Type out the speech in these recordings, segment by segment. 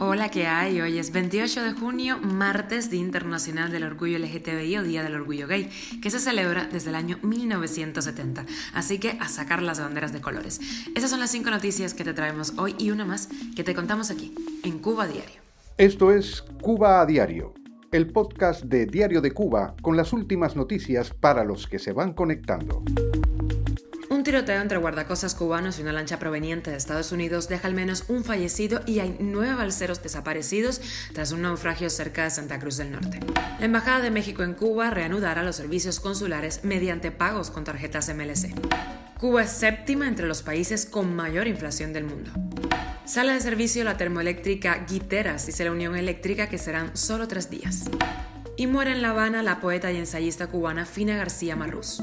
Hola, ¿qué hay? Hoy es 28 de junio, martes, Día Internacional del Orgullo LGTBI o Día del Orgullo Gay, que se celebra desde el año 1970. Así que a sacar las banderas de colores. Esas son las cinco noticias que te traemos hoy y una más que te contamos aquí, en Cuba Diario. Esto es Cuba a Diario, el podcast de Diario de Cuba con las últimas noticias para los que se van conectando. Un tiroteo entre guardacostas cubanos y una lancha proveniente de Estados Unidos deja al menos un fallecido y hay nueve balseros desaparecidos tras un naufragio cerca de Santa Cruz del Norte. La Embajada de México en Cuba reanudará los servicios consulares mediante pagos con tarjetas MLC. Cuba es séptima entre los países con mayor inflación del mundo. Sale de servicio la termoeléctrica Guiteras, dice la Unión Eléctrica, que serán solo tres días. Y muere en La Habana la poeta y ensayista cubana Fina García Marrús.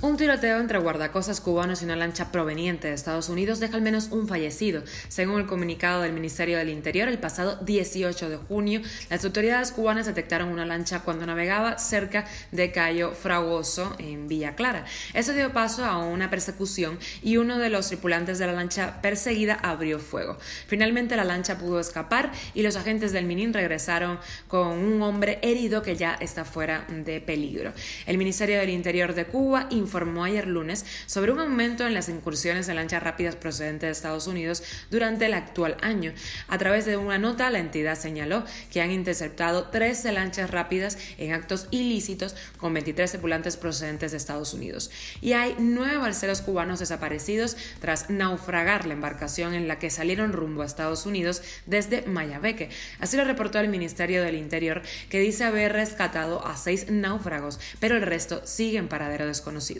Un tiroteo entre guardacostas cubanos y una lancha proveniente de Estados Unidos deja al menos un fallecido. Según el comunicado del Ministerio del Interior, el pasado 18 de junio, las autoridades cubanas detectaron una lancha cuando navegaba cerca de Cayo Fragoso, en Villa Clara. Eso dio paso a una persecución y uno de los tripulantes de la lancha perseguida abrió fuego. Finalmente la lancha pudo escapar y los agentes del Minin regresaron con un hombre herido que ya está fuera de peligro. El Ministerio del Interior de Cuba informó ayer lunes sobre un aumento en las incursiones en lanchas rápidas procedentes de Estados Unidos durante el actual año. A través de una nota, la entidad señaló que han interceptado 13 lanchas rápidas en actos ilícitos con 23 tripulantes procedentes de Estados Unidos. Y hay nueve balseros cubanos desaparecidos tras naufragar la embarcación en la que salieron rumbo a Estados Unidos desde Mayabeque. Así lo reportó el Ministerio del Interior, que dice haber rescatado a seis náufragos, pero el resto sigue en paradero desconocido.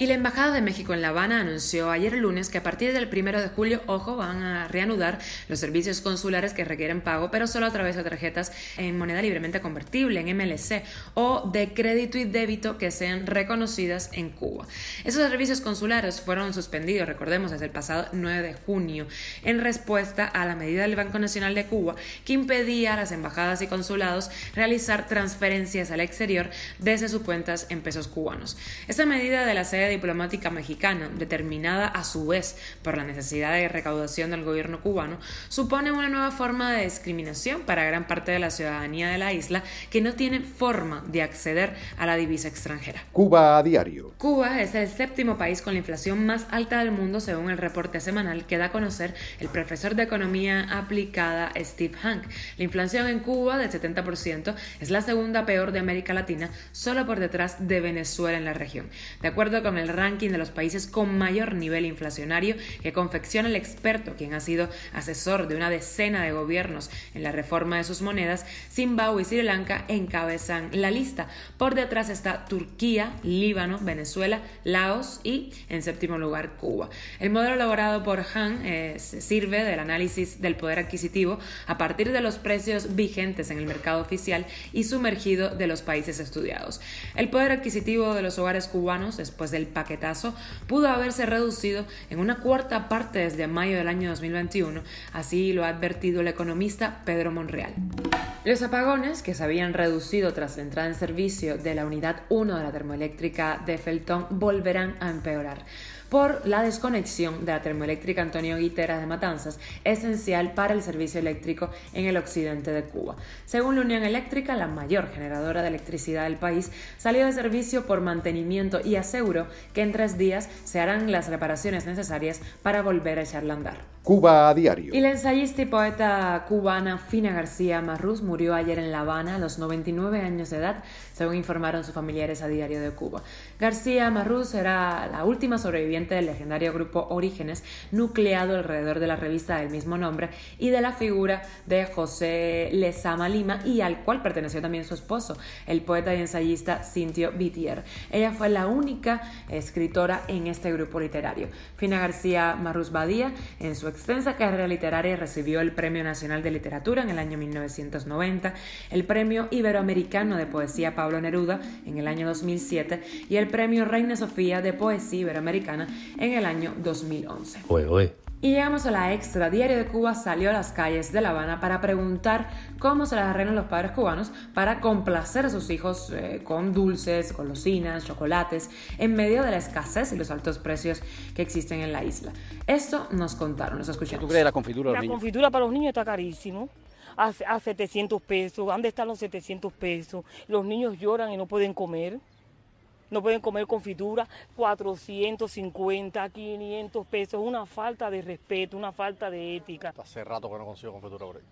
Y la Embajada de México en La Habana anunció ayer lunes que a partir del 1 de julio, ojo, van a reanudar los servicios consulares que requieren pago, pero solo a través de tarjetas en moneda libremente convertible, en MLC, o de crédito y débito que sean reconocidas en Cuba. Esos servicios consulares fueron suspendidos, recordemos, desde el pasado 9 de junio, en respuesta a la medida del Banco Nacional de Cuba que impedía a las embajadas y consulados realizar transferencias al exterior desde sus cuentas en pesos cubanos. Esta medida de la sede diplomática mexicana, determinada a su vez por la necesidad de recaudación del gobierno cubano, supone una nueva forma de discriminación para gran parte de la ciudadanía de la isla que no tiene forma de acceder a la divisa extranjera. Cuba a diario. Cuba es el séptimo país con la inflación más alta del mundo según el reporte semanal que da a conocer el profesor de economía aplicada Steve Hank. La inflación en Cuba del 70% es la segunda peor de América Latina, solo por detrás de Venezuela en la región. De acuerdo con el ranking de los países con mayor nivel inflacionario que confecciona el experto, quien ha sido asesor de una decena de gobiernos en la reforma de sus monedas, Zimbabue y Sri Lanka encabezan la lista. Por detrás está Turquía, Líbano, Venezuela, Laos y, en séptimo lugar, Cuba. El modelo elaborado por Han eh, se sirve del análisis del poder adquisitivo a partir de los precios vigentes en el mercado oficial y sumergido de los países estudiados. El poder adquisitivo de los hogares cubanos, después del paquetazo, pudo haberse reducido en una cuarta parte desde mayo del año 2021, así lo ha advertido el economista Pedro Monreal. Los apagones, que se habían reducido tras la entrada en servicio de la unidad 1 de la termoeléctrica de Feltón, volverán a empeorar por la desconexión de la termoeléctrica Antonio Guiteras de Matanzas, esencial para el servicio eléctrico en el occidente de Cuba. Según la Unión Eléctrica, la mayor generadora de electricidad del país, salió de servicio por mantenimiento y aseguró que en tres días se harán las reparaciones necesarias para volver a echarla a andar. Cuba a diario. Y la ensayista y poeta cubana Fina García Marrús murió ayer en La Habana a los 99 años de edad, según informaron sus familiares a Diario de Cuba. García Marrús era la última sobreviviente del legendario grupo Orígenes, nucleado alrededor de la revista del mismo nombre y de la figura de José Lezama Lima y al cual perteneció también su esposo, el poeta y ensayista Cintio Vitier. Ella fue la única escritora en este grupo literario. Fina García Marrús Badía, en su extensa carrera literaria recibió el Premio Nacional de Literatura en el año 1990, el Premio Iberoamericano de Poesía Pablo Neruda en el año 2007 y el Premio Reina Sofía de Poesía Iberoamericana en el año 2011. Y llegamos a la extra. Diario de Cuba salió a las calles de La Habana para preguntar cómo se las arreglan los padres cubanos para complacer a sus hijos eh, con dulces, golosinas, chocolates, en medio de la escasez y los altos precios que existen en la isla. Esto nos contaron, nos escuchamos. ¿Tú crees la confitura? La confitura para los niños está carísimo. A, a 700 pesos. ¿Dónde están los 700 pesos? Los niños lloran y no pueden comer no pueden comer confitura, 450, 500 pesos, una falta de respeto, una falta de ética. Hace rato que no consigo confitura por ahí.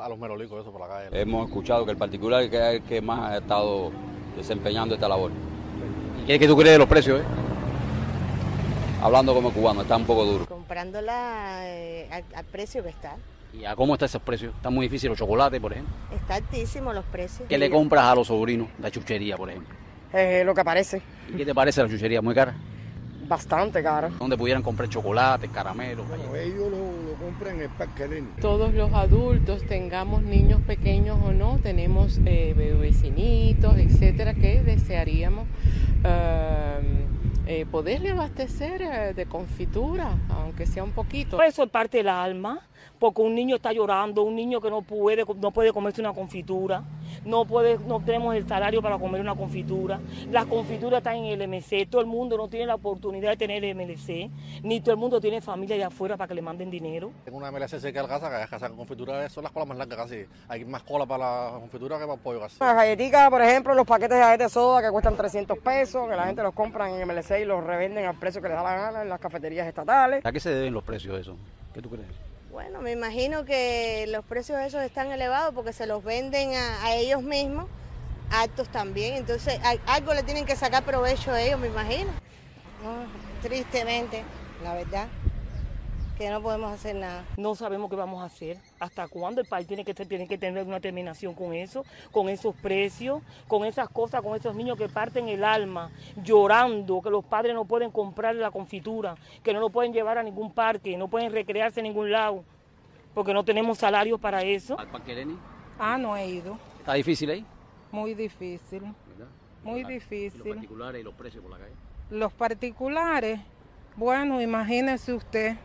A los merolicos, eso por la calle. Hemos escuchado que el particular es el que más ha estado desempeñando esta labor. ¿Y qué es que tú crees de los precios? Eh? Hablando como cubano, está un poco duro. Comprándola eh, al, precio que está. ¿Y a cómo está ese precio? ¿Está muy difícil los chocolates, por ejemplo? Está altísimo los precios. ¿Qué le compras a los sobrinos? La chuchería, por ejemplo. Eh, lo que parece. ¿Y qué te parece la chuchería? ¿Muy cara? Bastante cara. Donde pudieran comprar chocolate, caramelos. Bueno, ellos lo, compran en el Parque Todos los adultos, tengamos niños pequeños o no, tenemos eh, vecinitos, etcétera, que desearíamos eh, eh, poderle abastecer de confitura, aunque sea un poquito. Eso es parte del alma porque un niño está llorando, un niño que no puede, no puede comerse una confitura, no, puede, no tenemos el salario para comer una confitura, las confituras están en el MC, todo el mundo no tiene la oportunidad de tener el MLC, ni todo el mundo tiene familia de afuera para que le manden dinero. En una MLC cerca de casa, que hay casa con confitura, son las colas más largas casi, hay más cola para la confitura que para el pollo casi. Las galletitas, por ejemplo, los paquetes de galletas soda que cuestan 300 pesos, que la gente los compra en MLC y los revenden al precio que les da la gana en las cafeterías estatales. ¿A qué se deben los precios de eso? ¿Qué tú crees? Bueno, me imagino que los precios de esos están elevados porque se los venden a, ellos mismos, altos también, entonces algo le tienen que sacar provecho a ellos, me imagino. tristemente, la verdad, que no podemos hacer nada. No sabemos qué vamos a hacer, hasta cuándo el país tiene que, tiene que tener una terminación con eso, con esos precios, con esas cosas, con esos niños que parten el alma, llorando, que los padres no pueden comprar la confitura, que no lo pueden llevar a ningún parque, no pueden recrearse en ningún lado porque no tenemos salario para eso. ¿Al Parque Lenin? Ah, no he ido. ¿Está difícil ahí? Muy difícil. Muy difícil. ¿Y los particulares y los precios por la calle? Los particulares, bueno, imagínese usted,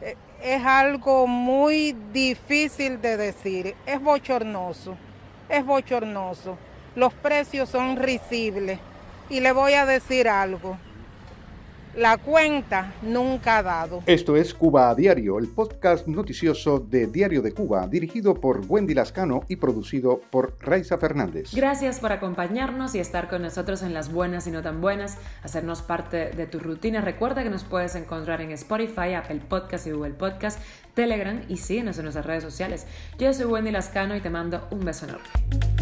es algo muy difícil de decir, es bochornoso, es bochornoso. Los precios son risibles. Y le voy a decir algo, la cuenta nunca ha dado. Esto es Cuba a Diario, el podcast noticioso de Diario de Cuba, dirigido por Wendy Lascano y producido por Raiza Fernández. Gracias por acompañarnos y estar con nosotros en las buenas y no tan buenas, hacernos parte de tu rutina. Recuerda que nos puedes encontrar en Spotify, Apple Podcast y Google Podcast, Telegram y síguenos en nuestras redes sociales. Yo soy Wendy Lascano y te mando un beso enorme.